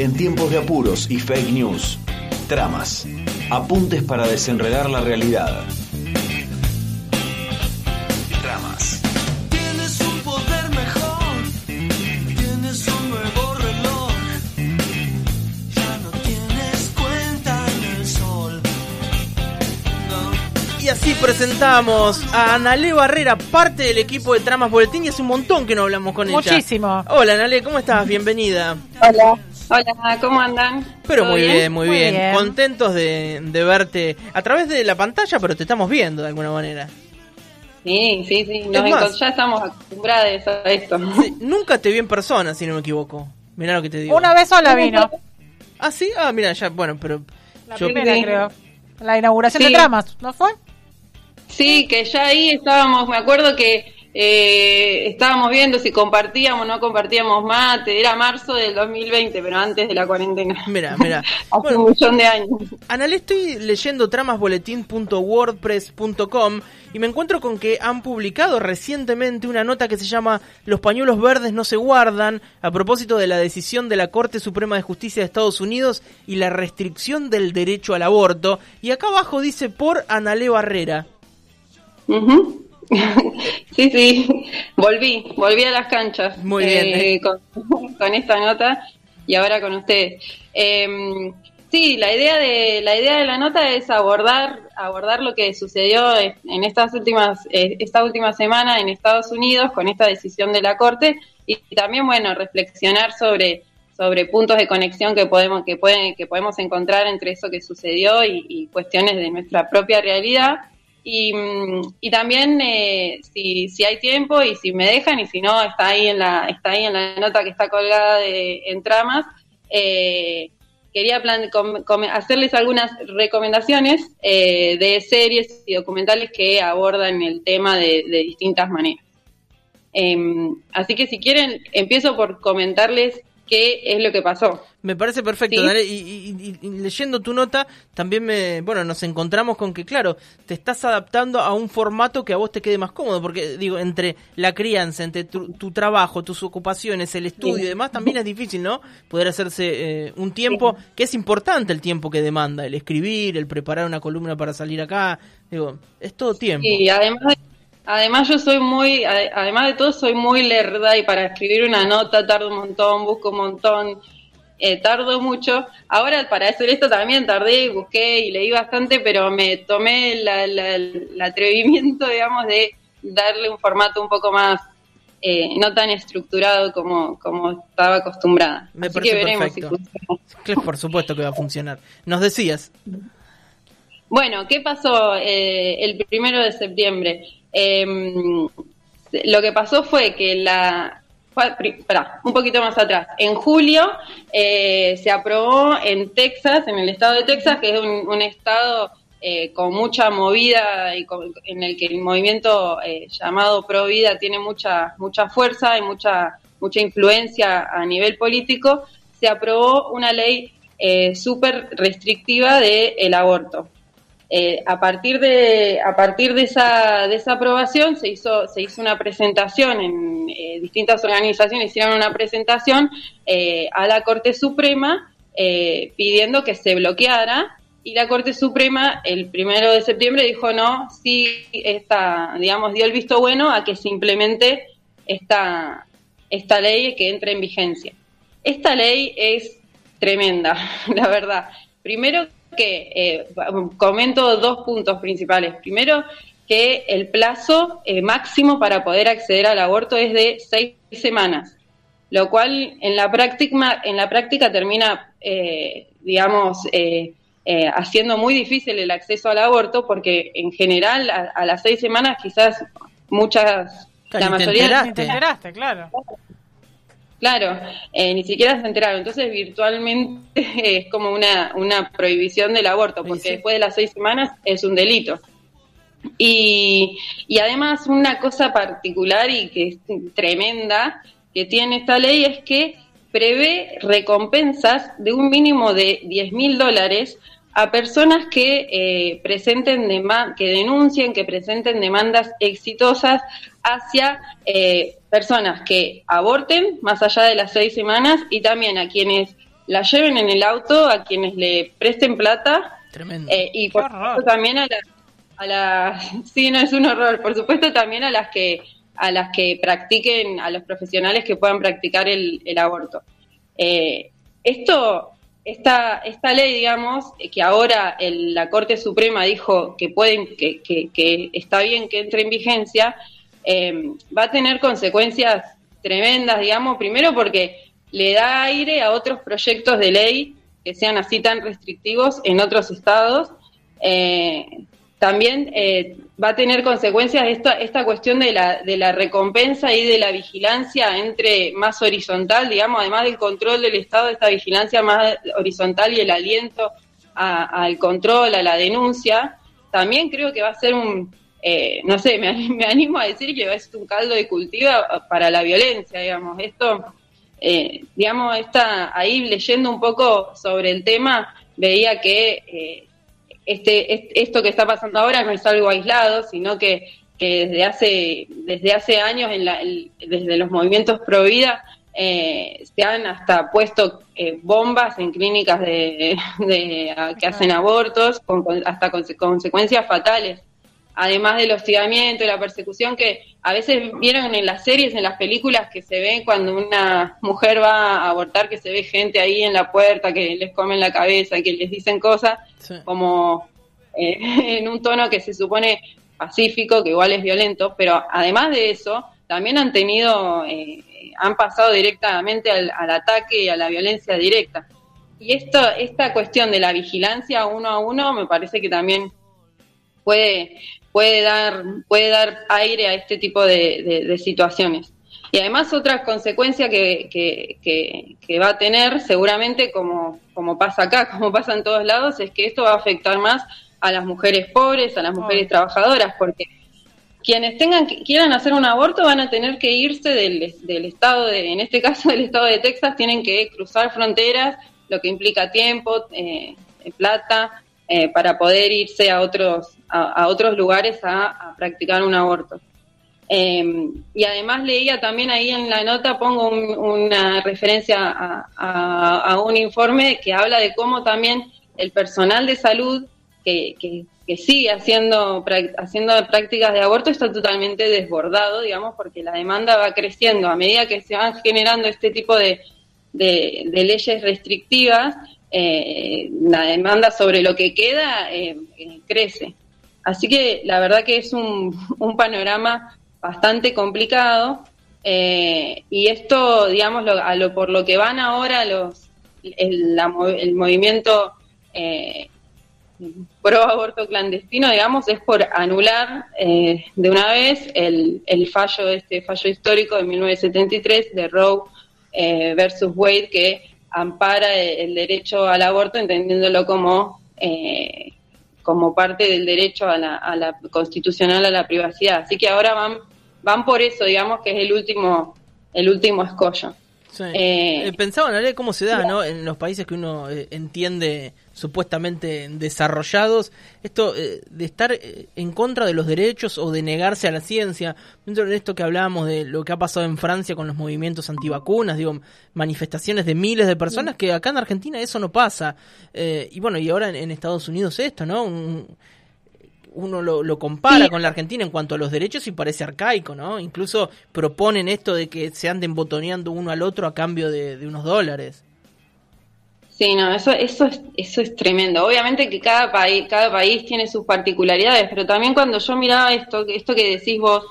En tiempos de apuros y fake news, tramas, apuntes para desenredar la realidad. Tramas. Tienes un poder mejor, tienes un nuevo reloj. Ya no tienes cuenta en el sol. No. Y así presentamos a Anale Barrera, parte del equipo de Tramas Boletín, y hace un montón que no hablamos con ella. Muchísimo. Hola Anale, ¿cómo estás? Bienvenida. Hola. Hola, ¿cómo andan? Pero ¿Todo muy bien, muy, Muy bien. bien. Contentos de, de verte a través de la pantalla, pero te estamos viendo de alguna manera. Sí, sí, sí. Nos Es más- encont- ya estamos acostumbrados a esto. Sí, nunca te vi en persona, si no me equivoco. Mirá lo que te digo. Una vez sola vino. Ah, sí, ah, mira, ya, bueno, pero. La yo- primera, Sí. creo. La inauguración Sí. de tramas, ¿no fue? Sí, que ya ahí estábamos, me acuerdo que eh, estábamos viendo si compartíamos o no compartíamos mate. Era marzo del 2020, pero antes de la cuarentena. Mira, mira. Hace Bueno, un millón de años. Anale, estoy leyendo tramasboletín.wordpress.com y me encuentro con que han publicado recientemente una nota que se llama Los pañuelos verdes no se guardan a propósito de la decisión de la Corte Suprema de Justicia de Estados Unidos y la restricción del derecho al aborto. Y acá abajo dice por Anale Barrera. sí, sí, volví, volví a las canchas. Muy bien, eh, con, con esta nota y ahora con ustedes. Eh, sí, la idea de la idea de la nota es abordar abordar lo que sucedió en estas últimas eh, esta última semana en Estados Unidos con esta decisión de la corte y también bueno reflexionar sobre sobre puntos de conexión que podemos que pueden que podemos encontrar entre eso que sucedió y, y cuestiones de nuestra propia realidad y, también eh, si, si hay tiempo y si me dejan y si no está ahí en la está ahí en la nota que está colgada de, en tramas. Eh, quería plan- com- hacerles algunas recomendaciones eh, de series y documentales que abordan el tema de, de distintas maneras. Em, así que si quieren empiezo por comentarles qué es lo que pasó Me parece perfecto, Sí. Dale, y, y- y- y leyendo tu nota, también me, bueno, nos encontramos con que, claro, te estás adaptando a un formato que a vos te quede más cómodo, porque, digo, entre la crianza, entre tu, tu trabajo, tus ocupaciones, el estudio Sí. y demás, también es difícil, ¿no? Poder hacerse eh, un tiempo, que es importante el tiempo que demanda, el escribir, el preparar una columna para salir acá, digo, es todo tiempo. Y además, de- además yo soy muy, ade- además de todo soy muy lerda y para escribir una nota tardo un montón, busco un montón, eh, tardo mucho. Ahora para hacer esto también tardé, busqué y leí bastante, pero me tomé la- la- el atrevimiento, digamos, de darle un formato un poco más, eh, no tan estructurado como, como estaba acostumbrada. Me Así parece que veremos perfecto. si Por supuesto que va a funcionar. Nos decías, Bueno, ¿qué pasó eh, el primero de septiembre? Eh, lo que pasó fue que la... un poquito más atrás. En julio eh, se aprobó en Texas, en el estado de Texas, que es un, un estado eh, con mucha movida y con- en el que el movimiento eh, llamado Pro Vida tiene mucha, mucha fuerza y mucha, mucha influencia a nivel político, se aprobó una ley eh, súper restrictiva del aborto. Eh, a partir de a partir de esa de esa aprobación se hizo se hizo una presentación en eh, distintas organizaciones hicieron una presentación eh, a la Corte Suprema eh, pidiendo que se bloqueara y la Corte Suprema el primero de septiembre dijo no sí esta digamos dio el visto bueno a que se implemente esta esta ley que entre en vigencia esta ley es tremenda la verdad. Primero que eh, comento dos puntos principales. Primero, que el plazo eh, máximo para poder acceder al aborto es de seis semanas, lo cual en la práctica, en la práctica termina, eh, digamos, eh, eh, haciendo muy difícil el acceso al aborto, porque en general a, a las seis semanas quizás muchas, Claro, la mayoría te enteraste, claro. Claro, eh, ni siquiera se enteraron. Entonces, virtualmente es como una, una prohibición del aborto, porque Sí, después de las seis semanas es un delito. Y, y además, una cosa particular y que es tremenda que tiene esta ley es que prevé recompensas de un mínimo de 10 mil dólares a personas que eh, presenten que denuncien, que presenten demandas exitosas hacia eh, personas que aborten más allá de las seis semanas y también a quienes la lleven en el auto a quienes le presten plata Tremendo. eh, y por supuesto también a las a las sí no es un horror. Por supuesto también a las que a las que practiquen a los profesionales que puedan practicar el, el aborto. Eh, esto esta esta ley digamos que ahora el- la Corte Suprema dijo que pueden que, que, que está bien que entre en vigencia eh, va a tener consecuencias tremendas digamos primero porque le da aire a otros proyectos de ley que sean así tan restrictivos en otros estados. Eh, también eh, va a tener consecuencias esta, esta cuestión de la, de la recompensa y de la vigilancia entre más horizontal, digamos, además del control del Estado, esta vigilancia más horizontal y el aliento al control, a la denuncia, también creo que va a ser un, eh, no sé, me, ani- me animo a decir que ser un caldo de cultivo para la violencia, digamos. Esto, eh, digamos, está ahí leyendo un poco sobre el tema, veía que eh, este, est- esto que está pasando ahora no es algo aislado, sino que, que desde hace desde hace años, en la- el- desde los movimientos pro vida, eh, se han hasta puesto eh, bombas en clínicas de, de- a- que hacen abortos, con, con- hasta conse- consecuencias fatales. Además del hostigamiento y la persecución que a veces vieron en las series, en las películas que se ve cuando una mujer va a abortar, que se ve gente ahí en la puerta que les comen la cabeza, que les dicen cosas, Sí. como eh, en un tono que se supone pacífico, que igual es violento, pero además de eso, también han tenido, eh, han pasado directamente al, al ataque y a la violencia directa. Y esto, esta cuestión de la vigilancia uno a uno me parece que también puede, puede, dar, puede dar aire a este tipo de, de- de situaciones. Y además otra consecuencia que, que, que- que va a tener, seguramente como, como pasa acá, como pasa en todos lados, es que esto va a afectar más a las mujeres pobres, a las mujeres Oh. trabajadoras, porque quienes tengan quieran hacer un aborto van a tener que irse del, del estado de, en este caso del estado de Texas, tienen que cruzar fronteras, lo que implica tiempo, eh, plata, eh, para poder irse a otros, a, otros lugares a, practicar un aborto. Eh, y además leía también ahí en la nota, pongo un- una referencia a, un informe que habla de cómo también el personal de salud que, que- sigue haciendo, haciendo prácticas de aborto está totalmente desbordado, digamos, porque la demanda va creciendo. A medida que se van generando este tipo de- de leyes restrictivas, eh, la demanda sobre lo que queda eh, eh, crece. Así que la verdad que es un, un panorama bastante complicado y esto, digamos, lo- a lo, por lo que van ahora los el, movimiento pro aborto clandestino, digamos, es por anular de una vez el, el fallo, este fallo histórico de 1973 de Roe versus Wade que ampara el, el derecho al aborto entendiéndolo como eh, como parte del derecho a la, a la constitucional a la privacidad. Así que ahora van van por eso, digamos que es el último el último escollo. Sí. Eh, Eh, pensaba en la ley cómo se da, ¿no? En los países que uno eh, entiende supuestamente desarrollados, esto eh, de estar eh, en contra de los derechos o de negarse a la ciencia. Dentro de esto que hablábamos de lo que ha pasado en Francia con los movimientos antivacunas, digo, manifestaciones de miles de personas, que acá en Argentina eso no pasa. Eh, y bueno, y ahora en, en Estados Unidos esto, ¿no? Un- uno lo, lo compara Sí. con la Argentina en cuanto a los derechos y parece arcaico, ¿no? Incluso proponen esto de que se anden botoneando uno al otro a cambio de, de unos dólares. Sí, no, eso, eso, es, eso es tremendo. Obviamente que cada país, cada país tiene sus particularidades, pero también cuando yo miraba esto, esto que decís vos,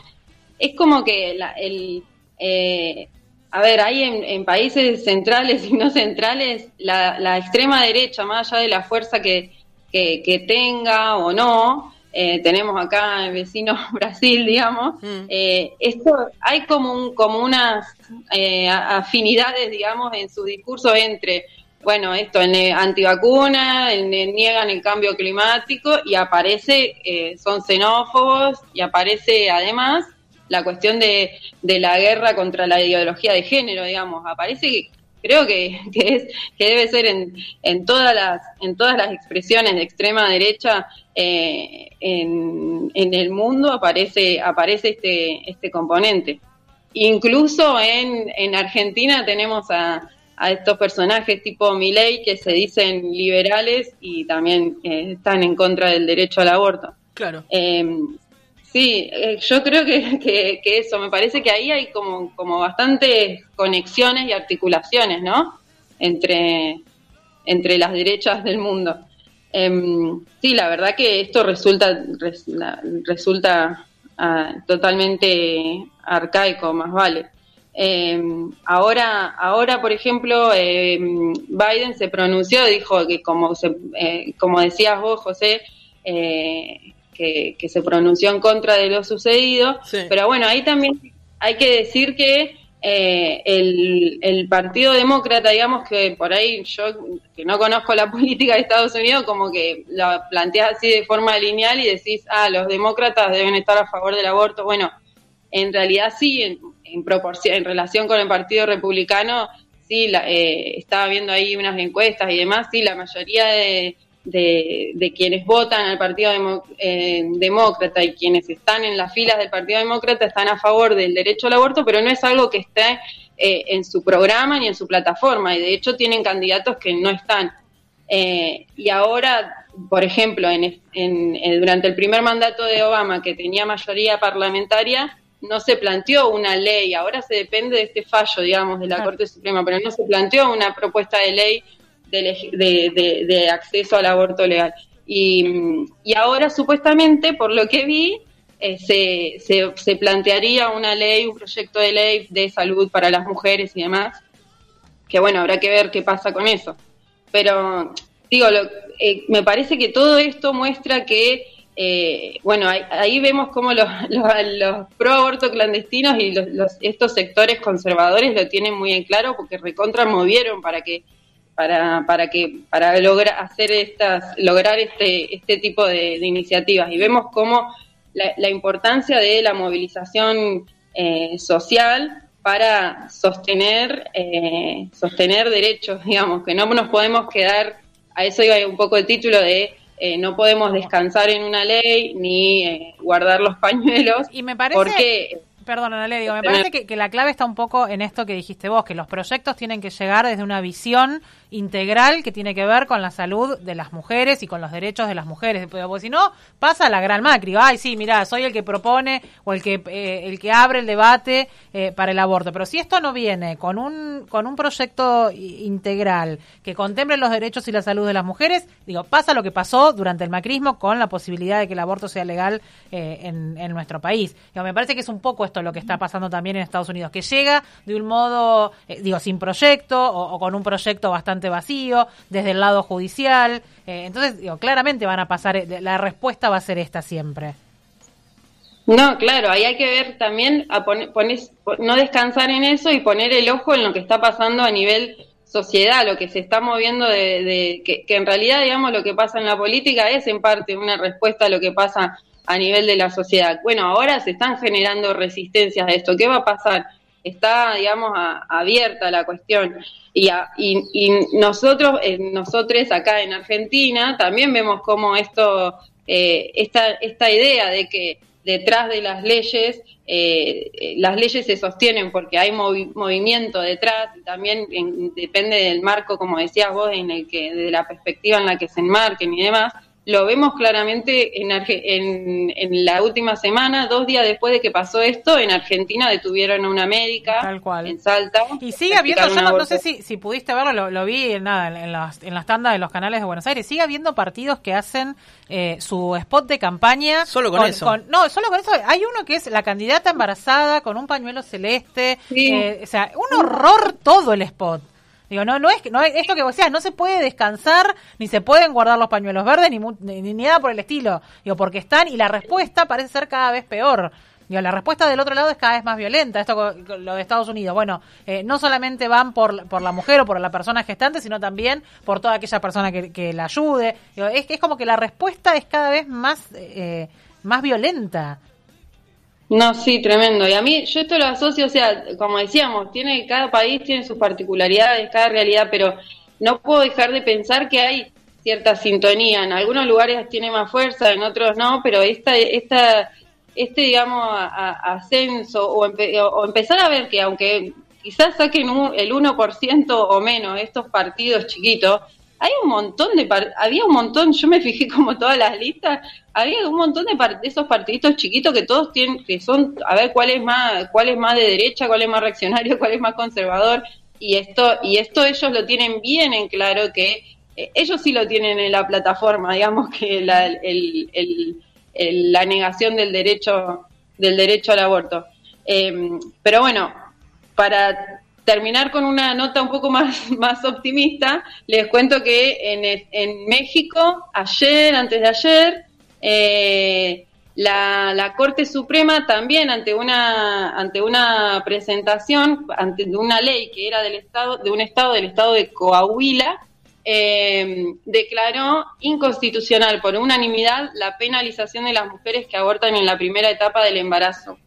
es como que la- el, eh, a ver, hay en, en países centrales y no centrales la, la extrema derecha, más allá de la fuerza que, que, que tenga o no, eh, tenemos acá el vecino Brasil, digamos, Mm. eh, esto hay como un, como unas eh, afinidades, digamos, en su discurso entre bueno, esto, en antivacuna, en, niegan el cambio climático y aparece, eh, son xenófobos y aparece además la cuestión de, de la guerra contra la ideología de género, digamos, aparece creo que, que es que debe ser en, en todas las en todas las expresiones de extrema derecha eh, en, en el mundo aparece aparece este este componente incluso en, en Argentina tenemos a, a estos personajes tipo Milei que se dicen liberales y también eh, están en contra del derecho al aborto. Claro. Eh, sí, eh, yo creo que, que- eso, me parece que ahí hay como, como bastantes conexiones y articulaciones, ¿no? Entre, entre las derechas del mundo. Em, sí, la verdad que esto resulta, resulta ah, totalmente arcaico, más vale. Em, ahora, ahora, por ejemplo, em, Biden se pronunció, dijo que como, se, eh, como decías vos, José, eh, que, que se pronunció en contra de lo sucedido, Sí. pero bueno, ahí también hay que decir que eh, el, el Partido Demócrata, digamos que por ahí yo, que no conozco la política de Estados Unidos, como que la planteas así de forma lineal y decís, ah, los demócratas deben estar a favor del aborto. Bueno, en realidad sí, en, en proporción, en relación con el Partido Republicano, sí, la, eh, estaba viendo ahí unas encuestas y demás, sí, la mayoría de, de, de quienes votan al Partido Demo- eh, Demócrata y quienes están en las filas del Partido Demócrata están a favor del derecho al aborto, pero no es algo que esté eh, en su programa ni en su plataforma, y de hecho tienen candidatos que no están. Eh, y ahora, por ejemplo, en, en- en- durante el primer mandato de Obama, que tenía mayoría parlamentaria, no se planteó una ley, ahora se depende de este fallo, digamos, de la Claro. Corte Suprema, pero no se planteó una propuesta de ley de, de- acceso al aborto legal. Y, y ahora, supuestamente, por lo que vi, eh, se, se, plantearía una ley, un proyecto de ley de salud para las mujeres y demás, que bueno, habrá que ver qué pasa con eso. Pero, digo, lo- eh, me parece que todo esto muestra que, eh, bueno, ahí, vemos cómo los, los, los pro aborto clandestinos y los, los- estos sectores conservadores lo tienen muy en claro porque recontra movieron para que para, para que para lograr hacer estas lograr este este tipo de, de iniciativas. Y vemos cómo la, la importancia de la movilización eh, social para sostener eh, sostener derechos digamos que no nos podemos quedar a eso iba un poco el título de eh, no podemos descansar en una ley ni eh, guardar los pañuelos Y me parece, porque perdón, Ana, le digo, me parece que, que la clave está un poco en esto que dijiste vos, que los proyectos tienen que llegar desde una visión integral que tiene que ver con la salud de las mujeres y con los derechos de las mujeres. Porque si no, pasa la gran Macri. Ay, sí, mira, soy el que propone o el que eh, el que abre el debate eh, para el aborto. Pero si esto no viene con un con un proyecto integral que contemple los derechos y la salud de las mujeres, digo, pasa lo que pasó durante el macrismo con la posibilidad de que el aborto sea legal eh, en, en nuestro país. Digo, me parece que es un poco esto lo que está pasando también en Estados Unidos, que llega de un modo, eh, digo, sin proyecto o, o con un proyecto bastante vacío, desde el lado judicial. Eh, entonces, digo, claramente van a pasar, eh, la respuesta va a ser esta siempre. No, claro, ahí hay que ver también, a poner, no descansar en eso y poner el ojo en lo que está pasando a nivel sociedad, lo que se está moviendo de, de- que en realidad, digamos, lo que pasa en la política es en parte una respuesta a lo que pasa a nivel de la sociedad. Bueno, ahora se están generando resistencias a esto. ¿Qué va a pasar? Está, digamos, a- abierta la cuestión. Y, a- y, nosotros, eh, nosotros acá en Argentina, también vemos cómo esto, eh, esta, esta idea de que detrás de las leyes, eh, eh, las leyes se sostienen porque hay movi- movimiento detrás, y también en- depende del marco, como decías vos, en el que, de la perspectiva en la que se enmarquen y demás. Lo vemos claramente en, Arge- en, en la última semana, dos días después de que pasó esto, en Argentina detuvieron a una médica Tal cual. en Salta. Y sigue habiendo, yo no, no sé si, si pudiste verlo, lo, lo vi en, nada, en, en las, en las tandas de los canales de Buenos Aires, sigue habiendo partidos que hacen eh, su spot de campaña. Solo con eso. no, solo con eso. Hay uno que es la candidata embarazada con un pañuelo celeste. Sí. eh, o sea, un horror todo el spot. Digo, no, no es, que- no es esto que vos decías, no se puede descansar, ni se pueden guardar los pañuelos verdes, ni, ni, ni nada por el estilo. Digo, porque están, y la respuesta parece ser cada vez peor. Digo, la respuesta del otro lado es cada vez más violenta. Esto lo de Estados Unidos. Bueno, eh, no solamente van por, por la mujer o por la persona gestante, sino también por toda aquella persona que, que la ayude. Digo, es, es como que la respuesta es cada vez más, eh, más violenta. No, sí, tremendo. Y a mí, yo esto lo asocio, o sea, como decíamos, tiene cada país tiene sus particularidades, cada realidad, pero no puedo dejar de pensar que hay cierta sintonía. En algunos lugares tiene más fuerza, en otros no, pero esta, esta, este, digamos, a- ascenso o, empe- o empezar a ver que aunque quizás saquen un- el 1% o menos estos partidos chiquitos. Hay un montón de había un montón, yo me fijé como todas las listas, había un montón de, de esos partiditos chiquitos que todos tienen, que son, a ver cuál es más, cuál es más de derecha, cuál es más reaccionario, cuál es más conservador, y esto, y esto ellos lo tienen bien en claro que eh, ellos sí lo tienen en la plataforma, digamos que la, el- la negación del derecho, del derecho al aborto. Eh, pero bueno, para terminar con una nota un poco más, más optimista, les cuento que en, en México, ayer, antes de ayer, eh, la, la Corte Suprema también ante una ante una presentación ante una ley que era del estado de un estado del estado de Coahuila eh, declaró inconstitucional por unanimidad la penalización de las mujeres que abortan en la primera etapa del embarazo.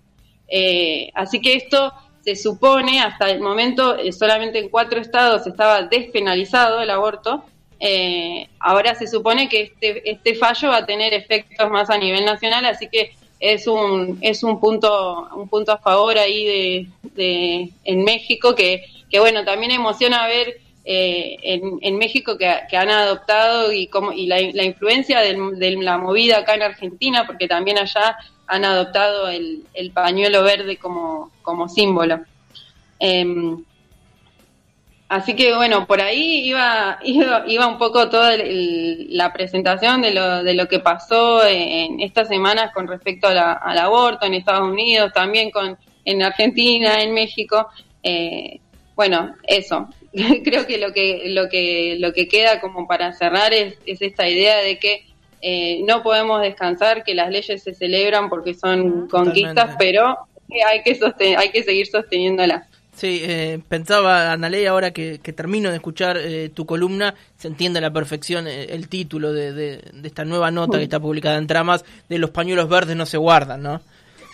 Eh, así que esto se supone, hasta el momento eh, solamente en cuatro estados estaba despenalizado el aborto, eh, ahora se supone que este, este fallo va a tener efectos más a nivel nacional, así que es un, es un punto, un punto a favor ahí de, de en México que, que bueno, también emociona ver eh, en, México que, han adoptado y como y la, influencia del- de la movida acá en Argentina, porque también allá han adoptado el, el pañuelo verde como, como símbolo. Em, así que bueno, por ahí iba, iba, iba un poco toda la presentación de lo, de lo que pasó en estas semanas con respecto al aborto en Estados Unidos, también con en Argentina, en México. Eh, bueno, eso. Creo que lo que lo que lo que queda como para cerrar es, es esta idea de que eh, no podemos descansar, que las leyes se celebran porque son conquistas, Totalmente. pero hay que soste- hay que seguir sosteniéndolas. Sí, eh, pensaba, Analey, ahora que, que termino de escuchar eh, tu columna, se entiende a la perfección eh, el título de, de- de esta nueva nota que está publicada en Tramas, de los pañuelos verdes no se guardan, ¿no?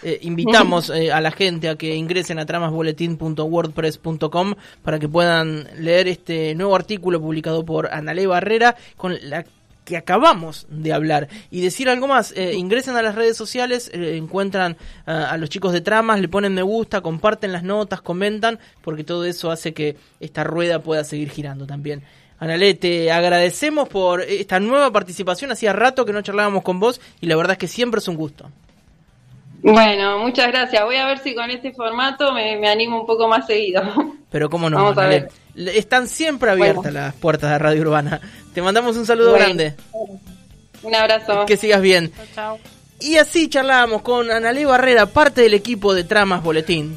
Eh, invitamos eh, a la gente a que ingresen a tramasboletín.wordpress.com para que puedan leer este nuevo artículo publicado por Analey Barrera con la que acabamos de hablar. Y decir algo más, eh, ingresen a las redes sociales, encuentran a los chicos de tramas, le ponen me gusta, comparten las notas, comentan, porque todo eso hace que esta rueda pueda seguir girando también. Analé, te agradecemos por esta nueva participación. Hacía rato que no charlábamos con vos y la verdad es que siempre es un gusto. Bueno, muchas gracias. Voy a ver si con este formato me, me animo un poco más seguido. Pero cómo no, Vamos a ver. Están siempre abiertas Bueno. las puertas de Radio Urbana. Te mandamos un saludo Bueno. grande. Un abrazo. Que sigas bien. Chau, chau. Y así charlábamos con Analé Barrera, parte del equipo de Tramas Boletín.